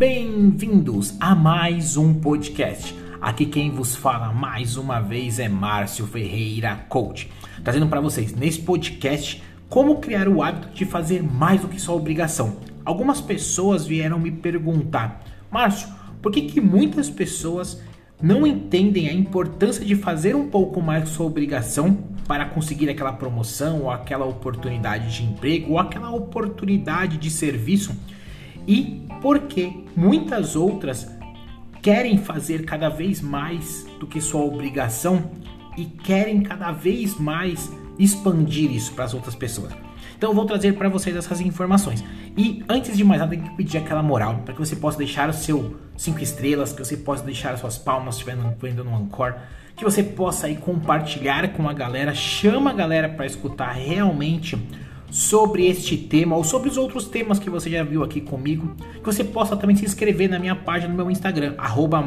Bem-vindos a mais um podcast. Aqui quem vos fala mais uma vez é Márcio Ferreira Coach, trazendo para vocês nesse podcast como criar o hábito de fazer mais do que sua obrigação. Algumas pessoas vieram me perguntar, Márcio, por que, que muitas pessoas não entendem a importância de fazer um pouco mais sua obrigação para conseguir aquela promoção ou aquela oportunidade de emprego ou aquela oportunidade de serviço e porque muitas outras querem fazer cada vez mais do que sua obrigação e querem cada vez mais expandir isso para as outras pessoas. Então eu vou trazer para vocês essas informações. E antes de mais nada, tem que pedir aquela moral para que você possa deixar o seu 5 estrelas, que você possa deixar as suas palmas se estiver no Anchor, que você possa aí compartilhar com a galera, chama a galera para escutar realmente sobre este tema ou sobre os outros temas que você já viu aqui comigo, que você possa também se inscrever na minha página no meu Instagram, arroba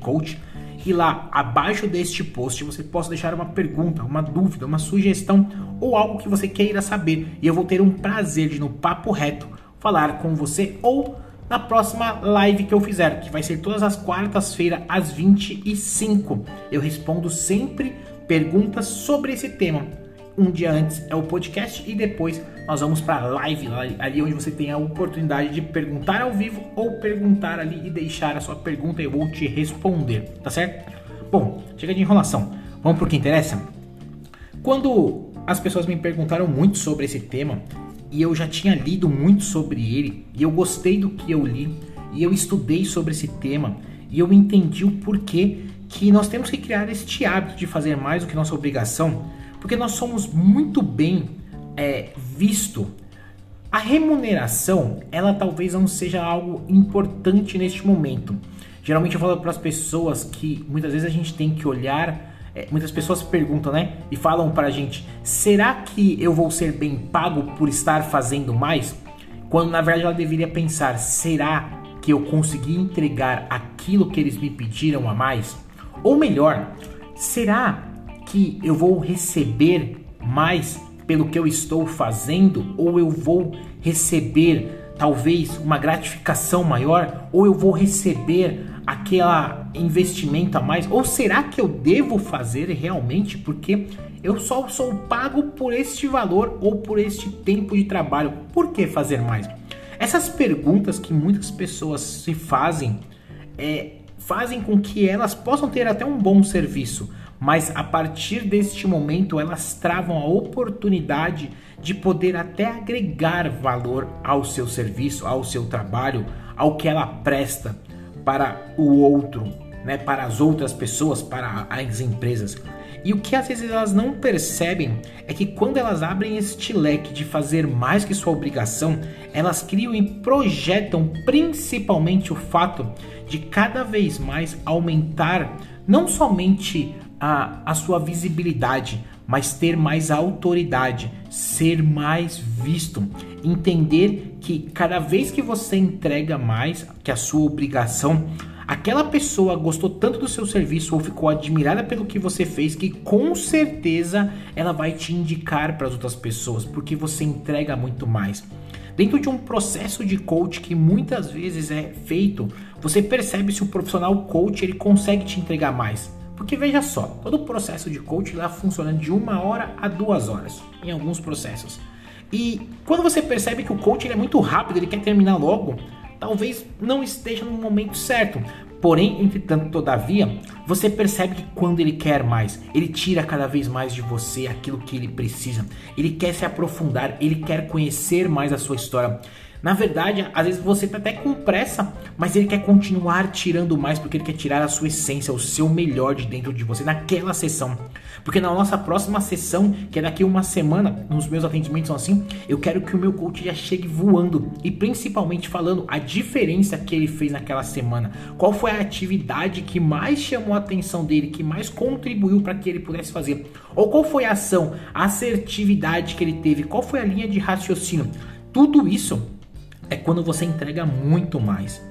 Coach, e lá abaixo deste post você possa deixar uma pergunta, uma dúvida, uma sugestão ou algo que você queira saber. E eu vou ter um prazer de no papo reto falar com você ou na próxima live que eu fizer, que vai ser todas as quartas-feiras às 25. Eu respondo sempre perguntas sobre esse tema um dia antes é o podcast e depois nós vamos para a live, ali onde você tem a oportunidade de perguntar ao vivo ou perguntar ali e deixar a sua pergunta e eu vou te responder, tá certo? Bom, chega de enrolação, vamos para o que interessa? Quando as pessoas me perguntaram muito sobre esse tema e eu já tinha lido muito sobre ele e eu gostei do que eu li e eu estudei sobre esse tema e eu entendi o porquê que nós temos que criar este hábito de fazer mais do que nossa obrigação porque nós somos muito bem é, visto. A remuneração, ela talvez não seja algo importante neste momento. Geralmente eu falo para as pessoas que muitas vezes a gente tem que olhar, é, muitas pessoas perguntam, né? E falam para a gente: será que eu vou ser bem pago por estar fazendo mais? Quando na verdade ela deveria pensar: será que eu consegui entregar aquilo que eles me pediram a mais? Ou melhor, será que eu vou receber mais pelo que eu estou fazendo? Ou eu vou receber talvez uma gratificação maior? Ou eu vou receber aquela investimento a mais? Ou será que eu devo fazer realmente? Porque eu só sou pago por este valor ou por este tempo de trabalho. Por que fazer mais? Essas perguntas que muitas pessoas se fazem é, fazem com que elas possam ter até um bom serviço mas a partir deste momento elas travam a oportunidade de poder até agregar valor ao seu serviço, ao seu trabalho, ao que ela presta para o outro, né, para as outras pessoas, para as empresas. E o que às vezes elas não percebem é que quando elas abrem este leque de fazer mais que sua obrigação, elas criam e projetam principalmente o fato de cada vez mais aumentar não somente a, a sua visibilidade, mas ter mais autoridade, ser mais visto, entender que cada vez que você entrega mais que a sua obrigação, aquela pessoa gostou tanto do seu serviço ou ficou admirada pelo que você fez que com certeza ela vai te indicar para as outras pessoas, porque você entrega muito mais. Dentro de um processo de coach que muitas vezes é feito, você percebe se o profissional coach ele consegue te entregar mais. Porque veja só, todo o processo de coaching lá funciona de uma hora a duas horas, em alguns processos. E quando você percebe que o coach é muito rápido, ele quer terminar logo, talvez não esteja no momento certo. Porém, entretanto, todavia, você percebe que quando ele quer mais, ele tira cada vez mais de você aquilo que ele precisa. Ele quer se aprofundar, ele quer conhecer mais a sua história. Na verdade, às vezes você tá até com pressa, mas ele quer continuar tirando mais porque ele quer tirar a sua essência, o seu melhor de dentro de você naquela sessão. Porque na nossa próxima sessão, que é daqui uma semana, nos meus atendimentos são assim, eu quero que o meu coach já chegue voando e principalmente falando a diferença que ele fez naquela semana. Qual foi a atividade que mais chamou a atenção dele, que mais contribuiu para que ele pudesse fazer? Ou qual foi a ação, a assertividade que ele teve? Qual foi a linha de raciocínio? Tudo isso é quando você entrega muito mais.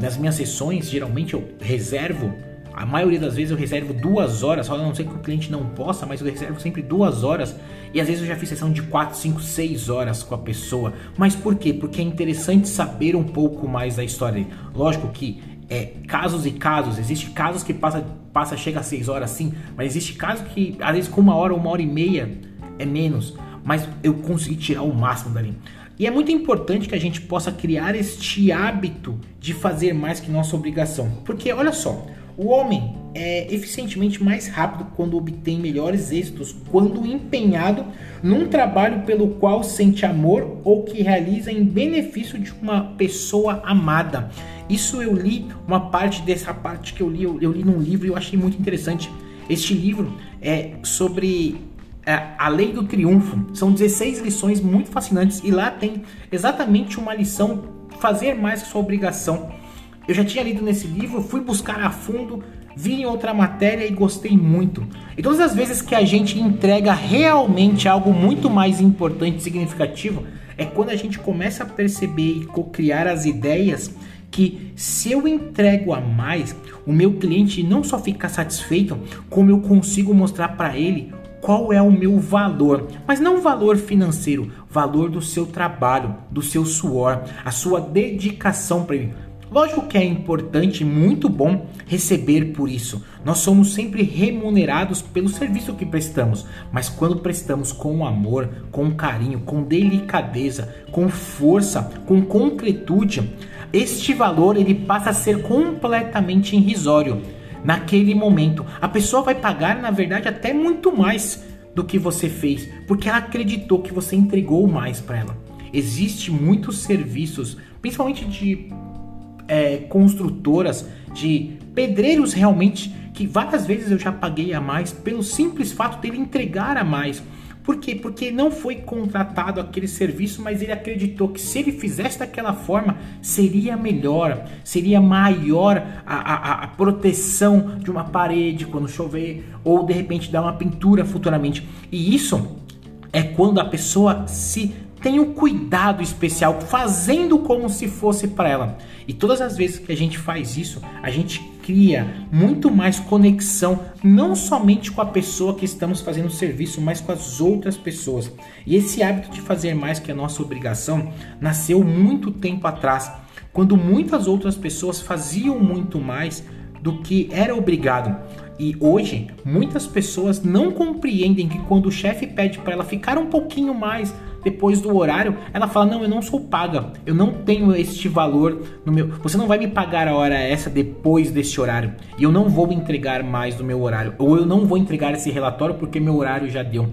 Nas minhas sessões, geralmente eu reservo A maioria das vezes eu reservo duas horas, só não ser que o cliente não possa, mas eu reservo sempre duas horas. E às vezes eu já fiz sessão de 4, 5, 6 horas com a pessoa. Mas por quê? Porque é interessante saber um pouco mais da história. Lógico que é, casos e casos. Existem casos que passa, passa chega a 6 horas sim, mas existe casos que às vezes com uma hora, uma hora e meia é menos. Mas eu consegui tirar o máximo dali. E é muito importante que a gente possa criar este hábito de fazer mais que nossa obrigação. Porque olha só, o homem é eficientemente mais rápido quando obtém melhores êxitos quando empenhado num trabalho pelo qual sente amor ou que realiza em benefício de uma pessoa amada. Isso eu li, uma parte dessa parte que eu li, eu, eu li num livro e eu achei muito interessante. Este livro é sobre é, a lei do triunfo. São 16 lições muito fascinantes e lá tem exatamente uma lição fazer mais que sua obrigação. Eu já tinha lido nesse livro, fui buscar a fundo, vi em outra matéria e gostei muito. E todas as vezes que a gente entrega realmente algo muito mais importante e significativo, é quando a gente começa a perceber e co-criar as ideias que se eu entrego a mais, o meu cliente não só fica satisfeito, como eu consigo mostrar para ele qual é o meu valor, mas não valor financeiro, valor do seu trabalho, do seu suor, a sua dedicação para ele. Lógico que é importante e muito bom receber por isso. Nós somos sempre remunerados pelo serviço que prestamos, mas quando prestamos com amor, com carinho, com delicadeza, com força, com concretude, este valor ele passa a ser completamente irrisório. Naquele momento, a pessoa vai pagar, na verdade, até muito mais do que você fez, porque ela acreditou que você entregou mais para ela. Existem muitos serviços, principalmente de é, construtoras, de pedreiros realmente, que várias vezes eu já paguei a mais pelo simples fato dele entregar a mais. Por quê? Porque não foi contratado aquele serviço, mas ele acreditou que se ele fizesse daquela forma, seria melhor, seria maior a, a, a proteção de uma parede quando chover, ou de repente dar uma pintura futuramente. E isso é quando a pessoa se tem um cuidado especial, fazendo como se fosse para ela. E todas as vezes que a gente faz isso, a gente cria muito mais conexão, não somente com a pessoa que estamos fazendo o serviço, mas com as outras pessoas. E esse hábito de fazer mais que a nossa obrigação nasceu muito tempo atrás, quando muitas outras pessoas faziam muito mais do que era obrigado. E hoje, muitas pessoas não compreendem que quando o chefe pede para ela ficar um pouquinho mais depois do horário, ela fala: Não, eu não sou paga, eu não tenho este valor no meu. Você não vai me pagar a hora essa depois deste horário, e eu não vou entregar mais do meu horário, ou eu não vou entregar esse relatório porque meu horário já deu.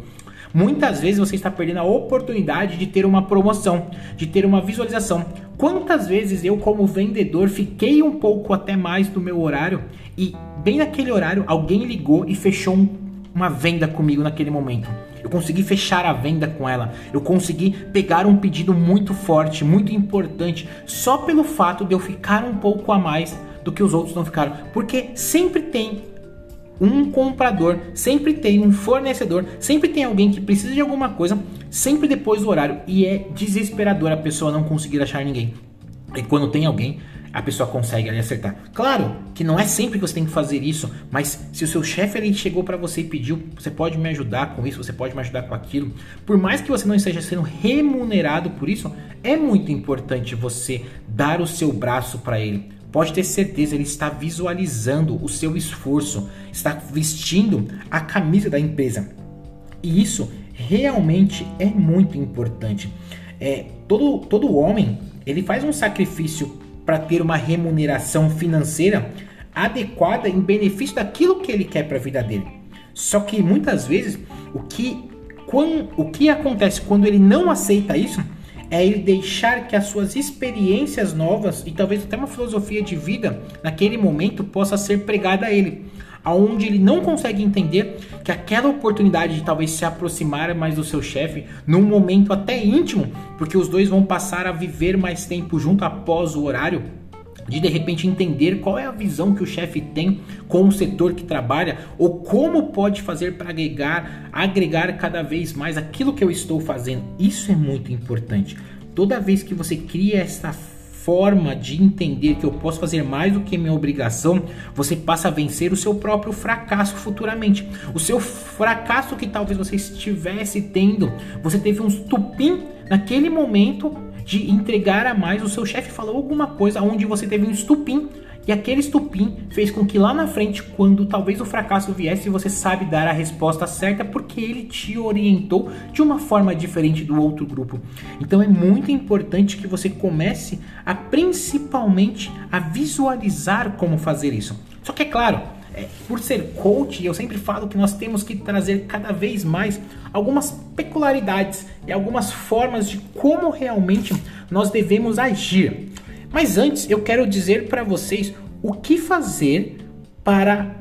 Muitas vezes você está perdendo a oportunidade de ter uma promoção, de ter uma visualização. Quantas vezes eu, como vendedor, fiquei um pouco até mais do meu horário e, bem naquele horário, alguém ligou e fechou um, uma venda comigo naquele momento. Eu consegui fechar a venda com ela. Eu consegui pegar um pedido muito forte, muito importante, só pelo fato de eu ficar um pouco a mais do que os outros não ficaram. Porque sempre tem um comprador, sempre tem um fornecedor, sempre tem alguém que precisa de alguma coisa, sempre depois do horário. E é desesperador a pessoa não conseguir achar ninguém. E quando tem alguém, a pessoa consegue ali acertar. Claro que não é sempre que você tem que fazer isso, mas se o seu chefe ele chegou para você e pediu, você pode me ajudar com isso, você pode me ajudar com aquilo. Por mais que você não esteja sendo remunerado por isso, é muito importante você dar o seu braço para ele. Pode ter certeza, ele está visualizando o seu esforço, está vestindo a camisa da empresa. E isso realmente é muito importante. É, todo, todo homem ele faz um sacrifício para ter uma remuneração financeira adequada em benefício daquilo que ele quer para a vida dele. Só que muitas vezes o que, quando, o que acontece quando ele não aceita isso é ele deixar que as suas experiências novas e talvez até uma filosofia de vida naquele momento possa ser pregada a ele, aonde ele não consegue entender que aquela oportunidade de talvez se aproximar mais do seu chefe num momento até íntimo, porque os dois vão passar a viver mais tempo junto após o horário, de de repente entender qual é a visão que o chefe tem com o setor que trabalha ou como pode fazer para agregar, agregar cada vez mais aquilo que eu estou fazendo. Isso é muito importante. Toda vez que você cria essa forma de entender que eu posso fazer mais do que minha obrigação, você passa a vencer o seu próprio fracasso futuramente. O seu fracasso que talvez você estivesse tendo, você teve um estupim naquele momento de entregar a mais, o seu chefe falou alguma coisa onde você teve um estupim e aquele estupim fez com que lá na frente, quando talvez o fracasso viesse, você sabe dar a resposta certa porque ele te orientou de uma forma diferente do outro grupo. Então é muito importante que você comece a principalmente a visualizar como fazer isso. Só que é claro, é, por ser coach, eu sempre falo que nós temos que trazer cada vez mais algumas peculiaridades e algumas formas de como realmente nós devemos agir. Mas antes eu quero dizer para vocês o que fazer para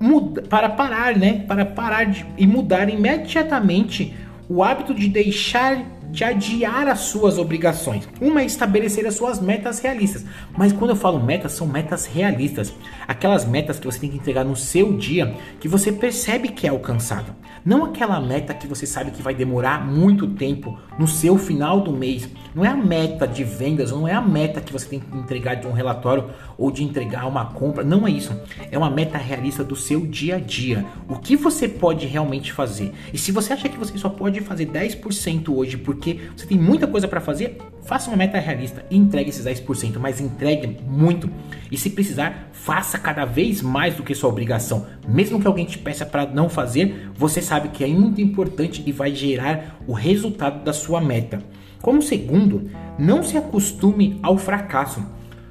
mudar, para parar, né? Para parar de, e mudar imediatamente o hábito de deixar de adiar as suas obrigações. Uma é estabelecer as suas metas realistas. Mas quando eu falo metas, são metas realistas. Aquelas metas que você tem que entregar no seu dia que você percebe que é alcançável. Não aquela meta que você sabe que vai demorar muito tempo no seu final do mês. Não é a meta de vendas, não é a meta que você tem que entregar de um relatório ou de entregar uma compra. Não é isso. É uma meta realista do seu dia a dia. O que você pode realmente fazer. E se você acha que você só pode fazer 10% hoje porque você tem muita coisa para fazer, faça uma meta realista e entregue esses 10%, mas entregue muito. E se precisar, faça cada vez mais do que sua obrigação. Mesmo que alguém te peça para não fazer, você sabe que é muito importante e vai gerar o resultado da sua meta. Como segundo, não se acostume ao fracasso.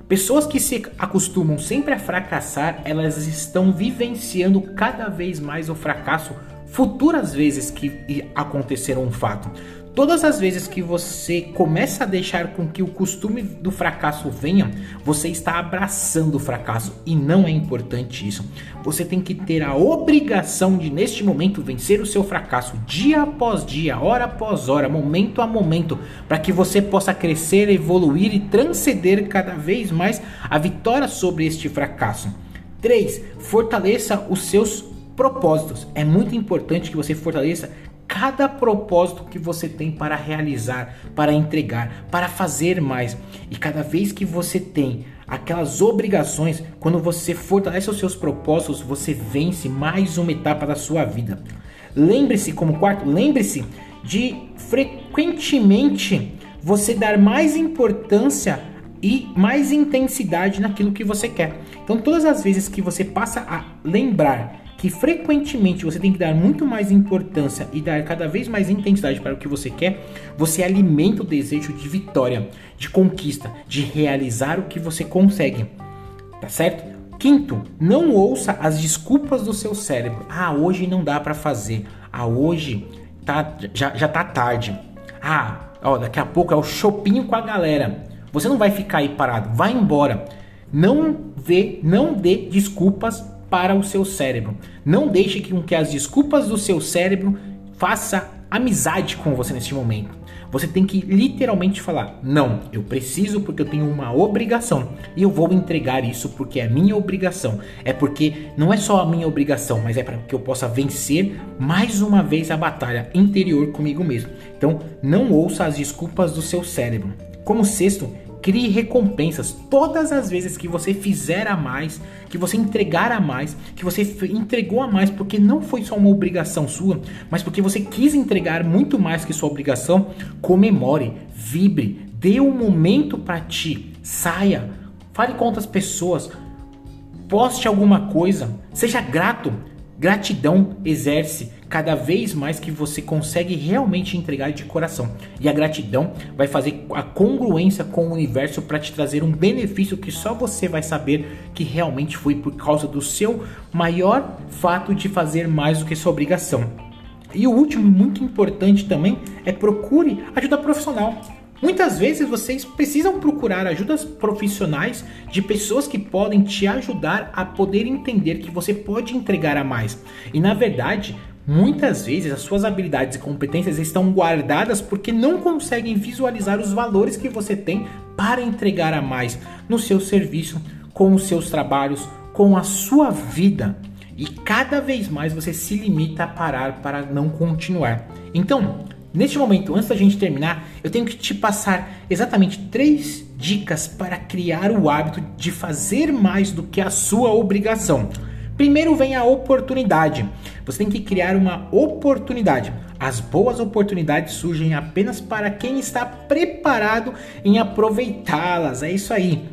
Pessoas que se acostumam sempre a fracassar, elas estão vivenciando cada vez mais o fracasso futuras vezes que acontecer um fato. Todas as vezes que você começa a deixar com que o costume do fracasso venha, você está abraçando o fracasso e não é importante isso. Você tem que ter a obrigação de, neste momento, vencer o seu fracasso dia após dia, hora após hora, momento a momento, para que você possa crescer, evoluir e transcender cada vez mais a vitória sobre este fracasso. 3. Fortaleça os seus propósitos. É muito importante que você fortaleça cada propósito que você tem para realizar, para entregar, para fazer mais. E cada vez que você tem aquelas obrigações, quando você fortalece os seus propósitos, você vence mais uma etapa da sua vida. Lembre-se, como quarto, lembre-se de frequentemente você dar mais importância e mais intensidade naquilo que você quer. Então, todas as vezes que você passa a lembrar que frequentemente você tem que dar muito mais importância e dar cada vez mais intensidade para o que você quer, você alimenta o desejo de vitória, de conquista, de realizar o que você consegue. Tá certo? Quinto, não ouça as desculpas do seu cérebro. Ah, hoje não dá para fazer. Ah, hoje tá, já, já tá tarde. Ah, ó, daqui a pouco é o shopping com a galera. Você não vai ficar aí parado, vai embora. Não vê, não dê desculpas para o seu cérebro. Não deixe que, que as desculpas do seu cérebro faça amizade com você neste momento. Você tem que literalmente falar: não, eu preciso porque eu tenho uma obrigação e eu vou entregar isso porque é minha obrigação. É porque não é só a minha obrigação, mas é para que eu possa vencer mais uma vez a batalha interior comigo mesmo. Então, não ouça as desculpas do seu cérebro. Como sexto, Crie recompensas todas as vezes que você fizer a mais, que você entregar a mais, que você entregou a mais, porque não foi só uma obrigação sua, mas porque você quis entregar muito mais que sua obrigação. Comemore, vibre, dê um momento para ti, saia, fale com outras pessoas, poste alguma coisa, seja grato. Gratidão exerce cada vez mais que você consegue realmente entregar de coração. E a gratidão vai fazer a congruência com o universo para te trazer um benefício que só você vai saber que realmente foi por causa do seu maior fato de fazer mais do que sua obrigação. E o último, muito importante também, é procure ajuda profissional. Muitas vezes vocês precisam procurar ajudas profissionais de pessoas que podem te ajudar a poder entender que você pode entregar a mais. E na verdade, muitas vezes as suas habilidades e competências estão guardadas porque não conseguem visualizar os valores que você tem para entregar a mais no seu serviço, com os seus trabalhos, com a sua vida. E cada vez mais você se limita a parar para não continuar. Então, neste momento, antes da gente terminar, eu tenho que te passar exatamente três dicas para criar o hábito de fazer mais do que a sua obrigação. Primeiro vem a oportunidade. Você tem que criar uma oportunidade. As boas oportunidades surgem apenas para quem está preparado em aproveitá-las. É isso aí.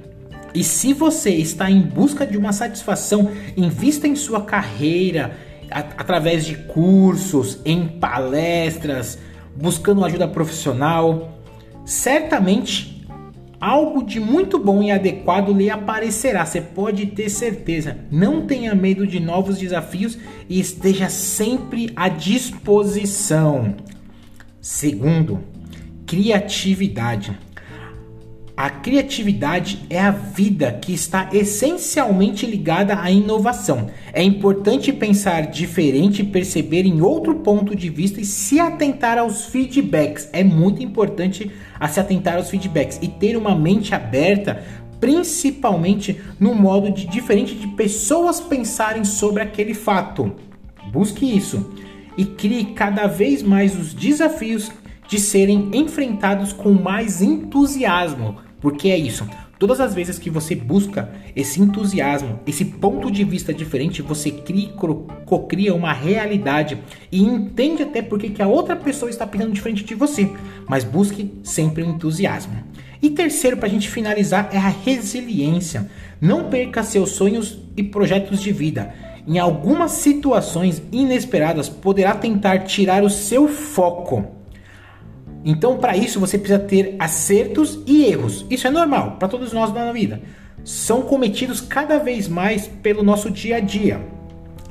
E se você está em busca de uma satisfação, invista em sua carreira através de cursos, em palestras, buscando ajuda profissional. Certamente algo de muito bom e adequado lhe aparecerá, você pode ter certeza. Não tenha medo de novos desafios e esteja sempre à disposição. Segundo, criatividade. A criatividade é a vida que está essencialmente ligada à inovação. É importante pensar diferente, perceber em outro ponto de vista e se atentar aos feedbacks. É muito importante a se atentar aos feedbacks e ter uma mente aberta, principalmente no modo de diferente de pessoas pensarem sobre aquele fato. Busque isso e crie cada vez mais os desafios de serem enfrentados com mais entusiasmo, porque é isso. Todas as vezes que você busca esse entusiasmo, esse ponto de vista diferente, você cria, cocria uma realidade e entende até porque que a outra pessoa está pensando diferente de você. Mas busque sempre o entusiasmo. E terceiro, para a gente finalizar, é a resiliência. Não perca seus sonhos e projetos de vida. Em algumas situações inesperadas, poderá tentar tirar o seu foco então, para isso, você precisa ter acertos e erros. Isso é normal para todos nós na vida. São cometidos cada vez mais pelo nosso dia a dia.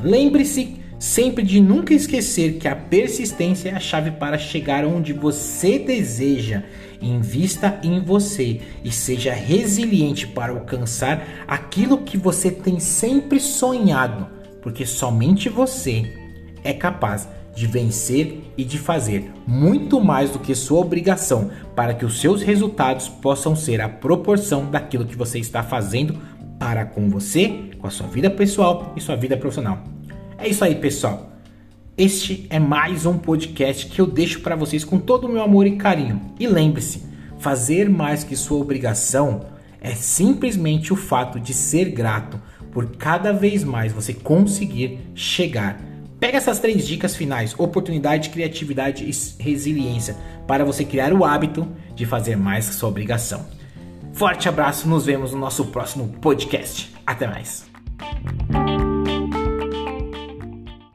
Lembre-se sempre de nunca esquecer que a persistência é a chave para chegar onde você deseja. Invista em você e seja resiliente para alcançar aquilo que você tem sempre sonhado, porque somente você é capaz de vencer e de fazer muito mais do que sua obrigação para que os seus resultados possam ser a proporção daquilo que você está fazendo para com você, com a sua vida pessoal e sua vida profissional. É isso aí, pessoal. Este é mais um podcast que eu deixo para vocês com todo o meu amor e carinho. E lembre-se, fazer mais que sua obrigação é simplesmente o fato de ser grato por cada vez mais você conseguir chegar Pega essas três dicas finais: oportunidade, criatividade e resiliência para você criar o hábito de fazer mais que sua obrigação. Forte abraço, nos vemos no nosso próximo podcast. Até mais.